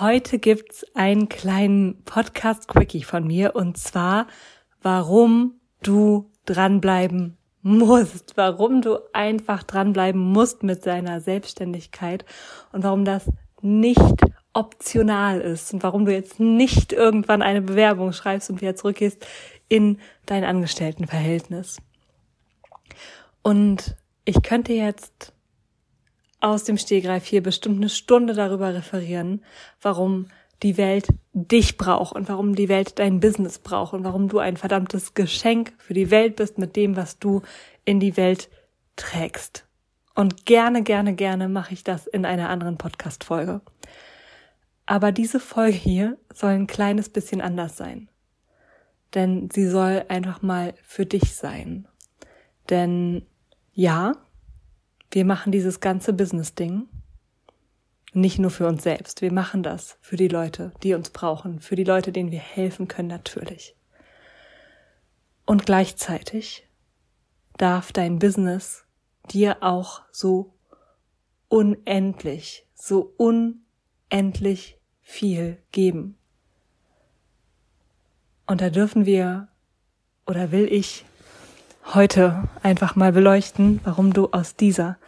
heute gibt's einen kleinen Podcast Quickie von mir und zwar, warum du dranbleiben musst, warum du einfach dranbleiben musst mit deiner Selbstständigkeit und warum das nicht optional ist und warum du jetzt nicht irgendwann eine Bewerbung schreibst und wieder zurückgehst in dein Angestelltenverhältnis. Und ich könnte jetzt aus dem Stehgreif hier bestimmt eine Stunde darüber referieren, warum die Welt dich braucht und warum die Welt dein Business braucht und warum du ein verdammtes Geschenk für die Welt bist mit dem, was du in die Welt trägst. Und gerne, gerne, gerne mache ich das in einer anderen Podcast-Folge. Aber diese Folge hier soll ein kleines bisschen anders sein. Denn sie soll einfach mal für dich sein. Denn ja, wir machen dieses ganze Business-Ding nicht nur für uns selbst. Wir machen das für die Leute, die uns brauchen, für die Leute, denen wir helfen können, natürlich. Und gleichzeitig darf dein Business dir auch so unendlich, so unendlich viel geben. Und da dürfen wir oder will ich heute einfach mal beleuchten, warum du aus dieser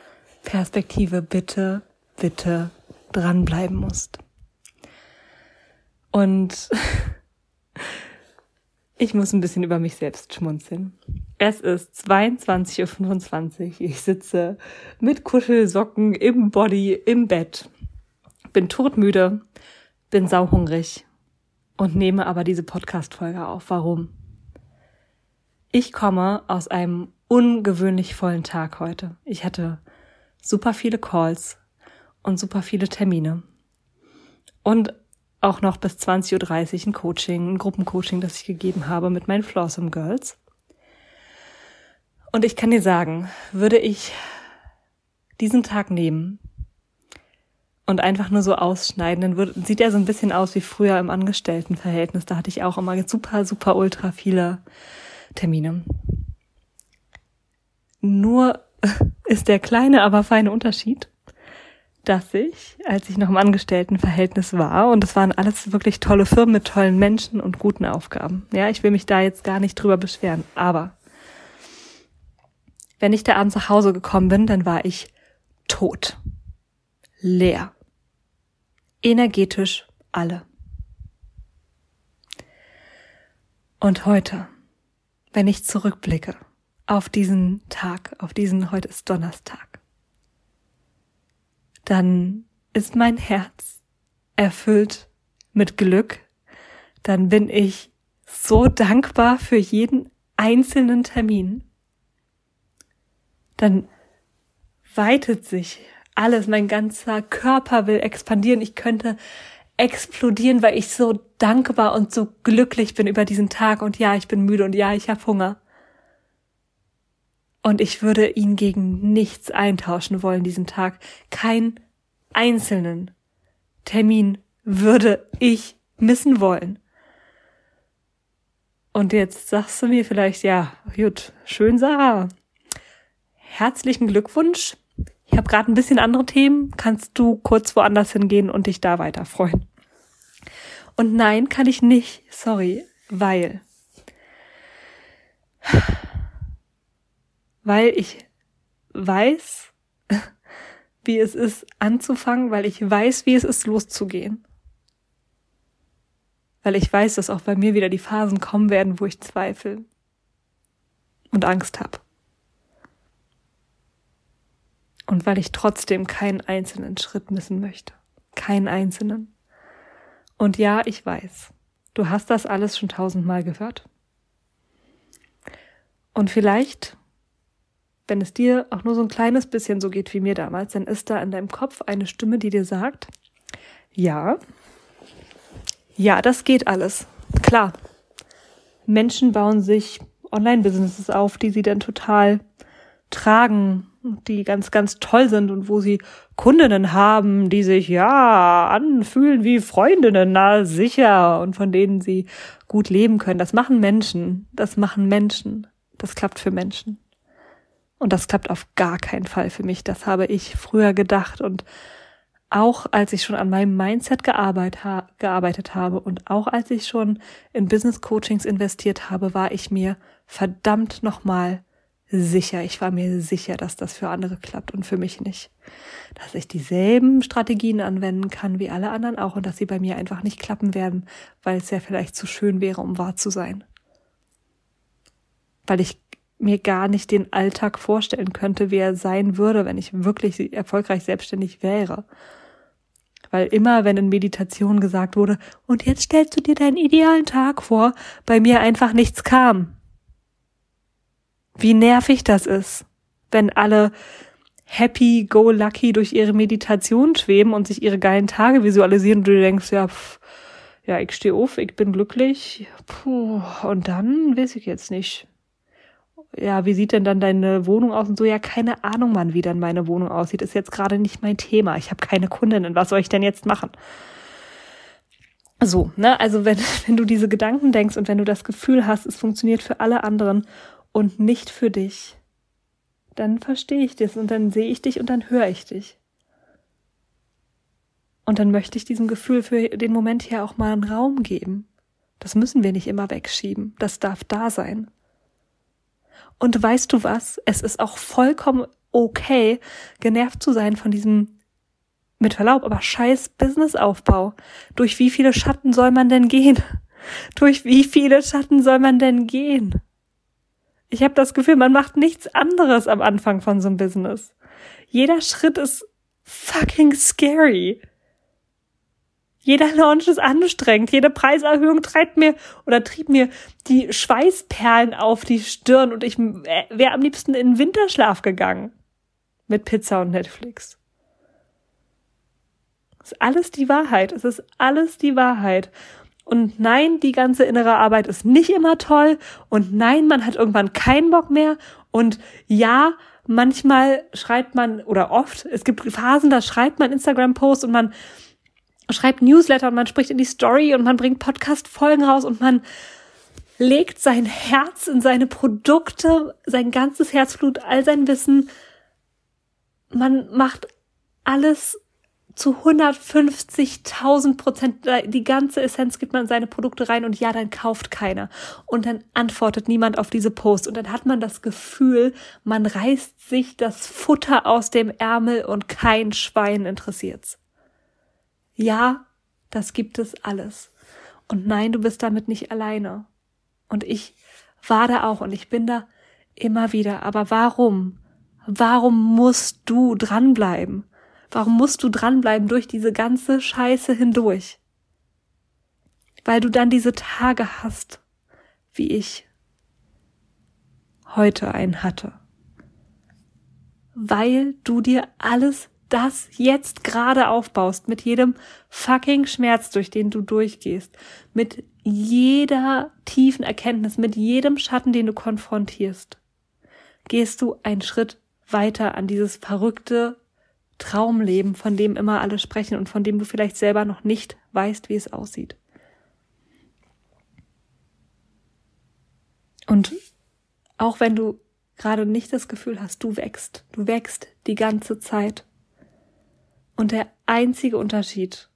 Perspektive bitte, bitte dranbleiben musst. Und ich muss ein bisschen über mich selbst schmunzeln. Es ist 22.25 Uhr. Ich sitze mit Kuschelsocken im Body im Bett. Bin todmüde, bin sauhungrig und nehme aber diese Podcast-Folge auf. Warum? Ich komme aus einem ungewöhnlich vollen Tag heute. Ich hatte super viele Calls, und super viele Termine. Und auch noch bis 20.30 Uhr ein Coaching, ein Gruppencoaching, das ich gegeben habe mit meinen Flawsome Girls. Und ich kann dir sagen, würde ich diesen Tag nehmen und einfach nur so ausschneiden, dann würde, sieht er so ein bisschen aus wie früher im Angestelltenverhältnis. Da hatte ich auch immer super, super, ultra viele Termine. Nur ist der kleine, aber feine Unterschied, dass ich, als ich noch im Angestelltenverhältnis war, und das waren alles wirklich tolle Firmen mit tollen Menschen und guten Aufgaben. Ja, ich will mich da jetzt gar nicht drüber beschweren, aber wenn ich da abends nach Hause gekommen bin, dann war ich tot. Leer. Energetisch alle. Und heute, wenn ich zurückblicke auf diesen Tag, auf diesen, heute ist Donnerstag, dann ist mein Herz erfüllt mit Glück, dann bin ich so dankbar für jeden einzelnen Termin. Dann weitet sich alles, mein ganzer Körper will expandieren, ich könnte explodieren, weil ich so dankbar und so glücklich bin über diesen Tag. Und ja, ich bin müde und ja, ich habe Hunger. Und ich würde ihn gegen nichts eintauschen wollen diesen Tag. Kein einzelnen Termin würde ich missen wollen. Und jetzt sagst du mir vielleicht, ja, gut, schön, Sarah. Herzlichen Glückwunsch. Ich habe gerade ein bisschen andere Themen. Kannst du kurz woanders hingehen und dich da weiter freuen? Und nein, kann ich nicht. Sorry, weil weil ich weiß, wie es ist anzufangen, weil ich weiß, wie es ist loszugehen. weil ich weiß, dass auch bei mir wieder die Phasen kommen werden, wo ich zweifle und Angst habe. Und weil ich trotzdem keinen einzelnen Schritt missen möchte. Keinen einzelnen. Und ja, ich weiß, du hast das alles schon tausendmal gehört. Und vielleicht, wenn es dir auch nur so ein kleines bisschen so geht wie mir damals, dann ist da in deinem Kopf eine Stimme, die dir sagt, ja, ja, das geht alles. Klar. Menschen bauen sich Online-Businesses auf, die sie dann total tragen, die ganz, ganz toll sind und wo sie Kundinnen haben, die sich ja anfühlen wie Freundinnen, na sicher, und von denen sie gut leben können. Das machen Menschen. Das machen Menschen. Das klappt für Menschen. Und das klappt auf gar keinen Fall für mich. Das habe ich früher gedacht und auch als ich schon an meinem Mindset gearbeitet, ha gearbeitet habe und auch als ich schon in Business Coachings investiert habe, war ich mir verdammt nochmal sicher. Ich war mir sicher, dass das für andere klappt und für mich nicht. Dass ich dieselben Strategien anwenden kann wie alle anderen auch und dass sie bei mir einfach nicht klappen werden, weil es ja vielleicht zu schön wäre, um wahr zu sein. Weil ich mir gar nicht den Alltag vorstellen könnte, wie er sein würde, wenn ich wirklich erfolgreich selbstständig wäre weil immer, wenn in Meditation gesagt wurde, und jetzt stellst du dir deinen idealen Tag vor, bei mir einfach nichts kam. Wie nervig das ist, wenn alle happy, go lucky durch ihre Meditation schweben und sich ihre geilen Tage visualisieren und du denkst, ja, pff, ja, ich stehe auf, ich bin glücklich, puh, und dann weiß ich jetzt nicht ja, wie sieht denn dann deine Wohnung aus und so? Ja, keine Ahnung, Mann, wie dann meine Wohnung aussieht. Ist jetzt gerade nicht mein Thema. Ich habe keine Kundinnen. Was soll ich denn jetzt machen? So, ne, also wenn, wenn du diese Gedanken denkst und wenn du das Gefühl hast, es funktioniert für alle anderen und nicht für dich, dann verstehe ich das und dann sehe ich dich und dann höre ich dich. Und dann möchte ich diesem Gefühl für den Moment hier auch mal einen Raum geben. Das müssen wir nicht immer wegschieben. Das darf da sein. Und weißt du was? Es ist auch vollkommen okay, genervt zu sein von diesem, mit Verlaub, aber scheiß Businessaufbau. Durch wie viele Schatten soll man denn gehen? Durch wie viele Schatten soll man denn gehen? Ich habe das Gefühl, man macht nichts anderes am Anfang von so einem Business. Jeder Schritt ist fucking scary. Jeder Launch ist anstrengend. Jede Preiserhöhung treibt mir oder trieb mir die Schweißperlen auf die Stirn und ich wäre am liebsten in Winterschlaf gegangen. Mit Pizza und Netflix. Ist alles die Wahrheit. Es ist alles die Wahrheit. Und nein, die ganze innere Arbeit ist nicht immer toll. Und nein, man hat irgendwann keinen Bock mehr. Und ja, manchmal schreibt man, oder oft, es gibt Phasen, da schreibt man Instagram-Post und man schreibt Newsletter und man spricht in die Story und man bringt Podcast-Folgen raus und man legt sein Herz in seine Produkte, sein ganzes Herzblut, all sein Wissen. Man macht alles zu 150.000 Prozent, die ganze Essenz gibt man in seine Produkte rein und ja, dann kauft keiner. Und dann antwortet niemand auf diese Post. Und dann hat man das Gefühl, man reißt sich das Futter aus dem Ärmel und kein Schwein interessiert's. Ja, das gibt es alles. Und nein, du bist damit nicht alleine. Und ich war da auch und ich bin da immer wieder. Aber warum? Warum musst du dranbleiben? Warum musst du dranbleiben durch diese ganze Scheiße hindurch? Weil du dann diese Tage hast, wie ich heute einen hatte. Weil du dir alles das jetzt gerade aufbaust, mit jedem fucking Schmerz, durch den du durchgehst, mit jeder tiefen Erkenntnis, mit jedem Schatten, den du konfrontierst, gehst du einen Schritt weiter an dieses verrückte Traumleben, von dem immer alle sprechen und von dem du vielleicht selber noch nicht weißt, wie es aussieht. Und auch wenn du gerade nicht das Gefühl hast, du wächst, du wächst die ganze Zeit. Und der einzige Unterschied,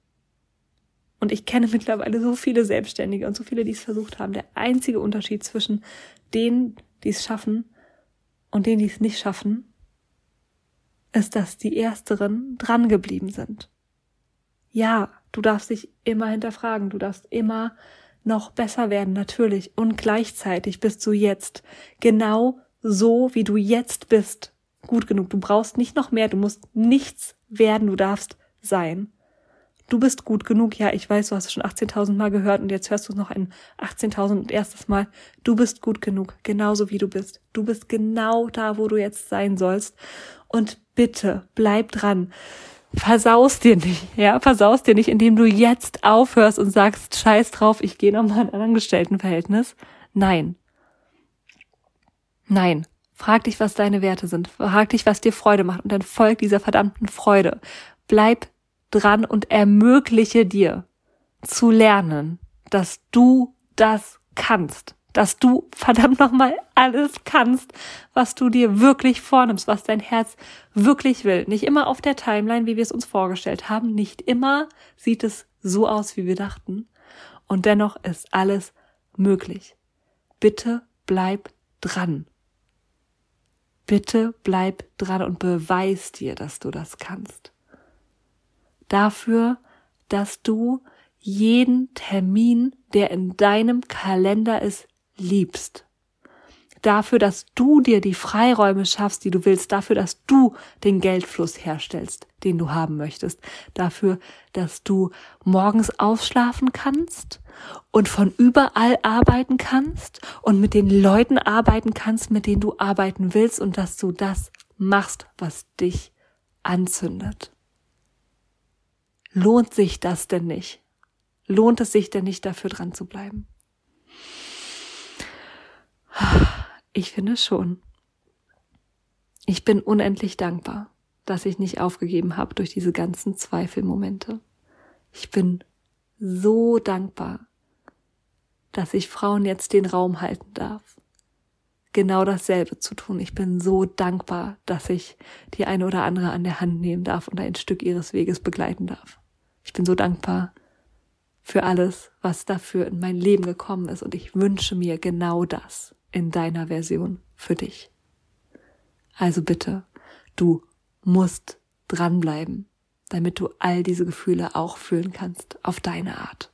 und ich kenne mittlerweile so viele Selbstständige und so viele, die es versucht haben, der einzige Unterschied zwischen denen, die es schaffen und denen, die es nicht schaffen, ist, dass die Ersteren dran geblieben sind. Ja, du darfst dich immer hinterfragen, du darfst immer noch besser werden, natürlich. Und gleichzeitig bist du jetzt genau so, wie du jetzt bist, gut genug. Du brauchst nicht noch mehr, du musst nichts werden, du darfst sein. Du bist gut genug. Ja, ich weiß, du hast es schon 18.000 Mal gehört und jetzt hörst du es noch ein 18.000 erstes Mal. Du bist gut genug, genauso wie du bist. Du bist genau da, wo du jetzt sein sollst. Und bitte, bleib dran versaust dir nicht, ja, versaust dir nicht, indem du jetzt aufhörst und sagst, scheiß drauf, ich gehe nochmal in ein Angestelltenverhältnis. Nein. Nein. Frag dich, was deine Werte sind. Frag dich, was dir Freude macht und dann folg dieser verdammten Freude. Bleib dran und ermögliche dir zu lernen, dass du das kannst dass du verdammt nochmal alles kannst, was du dir wirklich vornimmst, was dein Herz wirklich will. Nicht immer auf der Timeline, wie wir es uns vorgestellt haben. Nicht immer sieht es so aus, wie wir dachten. Und dennoch ist alles möglich. Bitte bleib dran. Bitte bleib dran und beweis dir, dass du das kannst. Dafür, dass du jeden Termin, der in deinem Kalender ist, liebst. Dafür, dass du dir die Freiräume schaffst, die du willst, dafür, dass du den Geldfluss herstellst, den du haben möchtest, dafür, dass du morgens ausschlafen kannst und von überall arbeiten kannst und mit den Leuten arbeiten kannst, mit denen du arbeiten willst und dass du das machst, was dich anzündet. Lohnt sich das denn nicht? Lohnt es sich denn nicht, dafür dran zu bleiben? Ich finde schon. Ich bin unendlich dankbar, dass ich nicht aufgegeben habe durch diese ganzen Zweifelmomente. Ich bin so dankbar, dass ich Frauen jetzt den Raum halten darf, genau dasselbe zu tun. Ich bin so dankbar, dass ich die eine oder andere an der Hand nehmen darf und ein Stück ihres Weges begleiten darf. Ich bin so dankbar für alles, was dafür in mein Leben gekommen ist und ich wünsche mir genau das in deiner Version für dich. Also bitte, du musst dranbleiben, damit du all diese Gefühle auch fühlen kannst auf deine Art.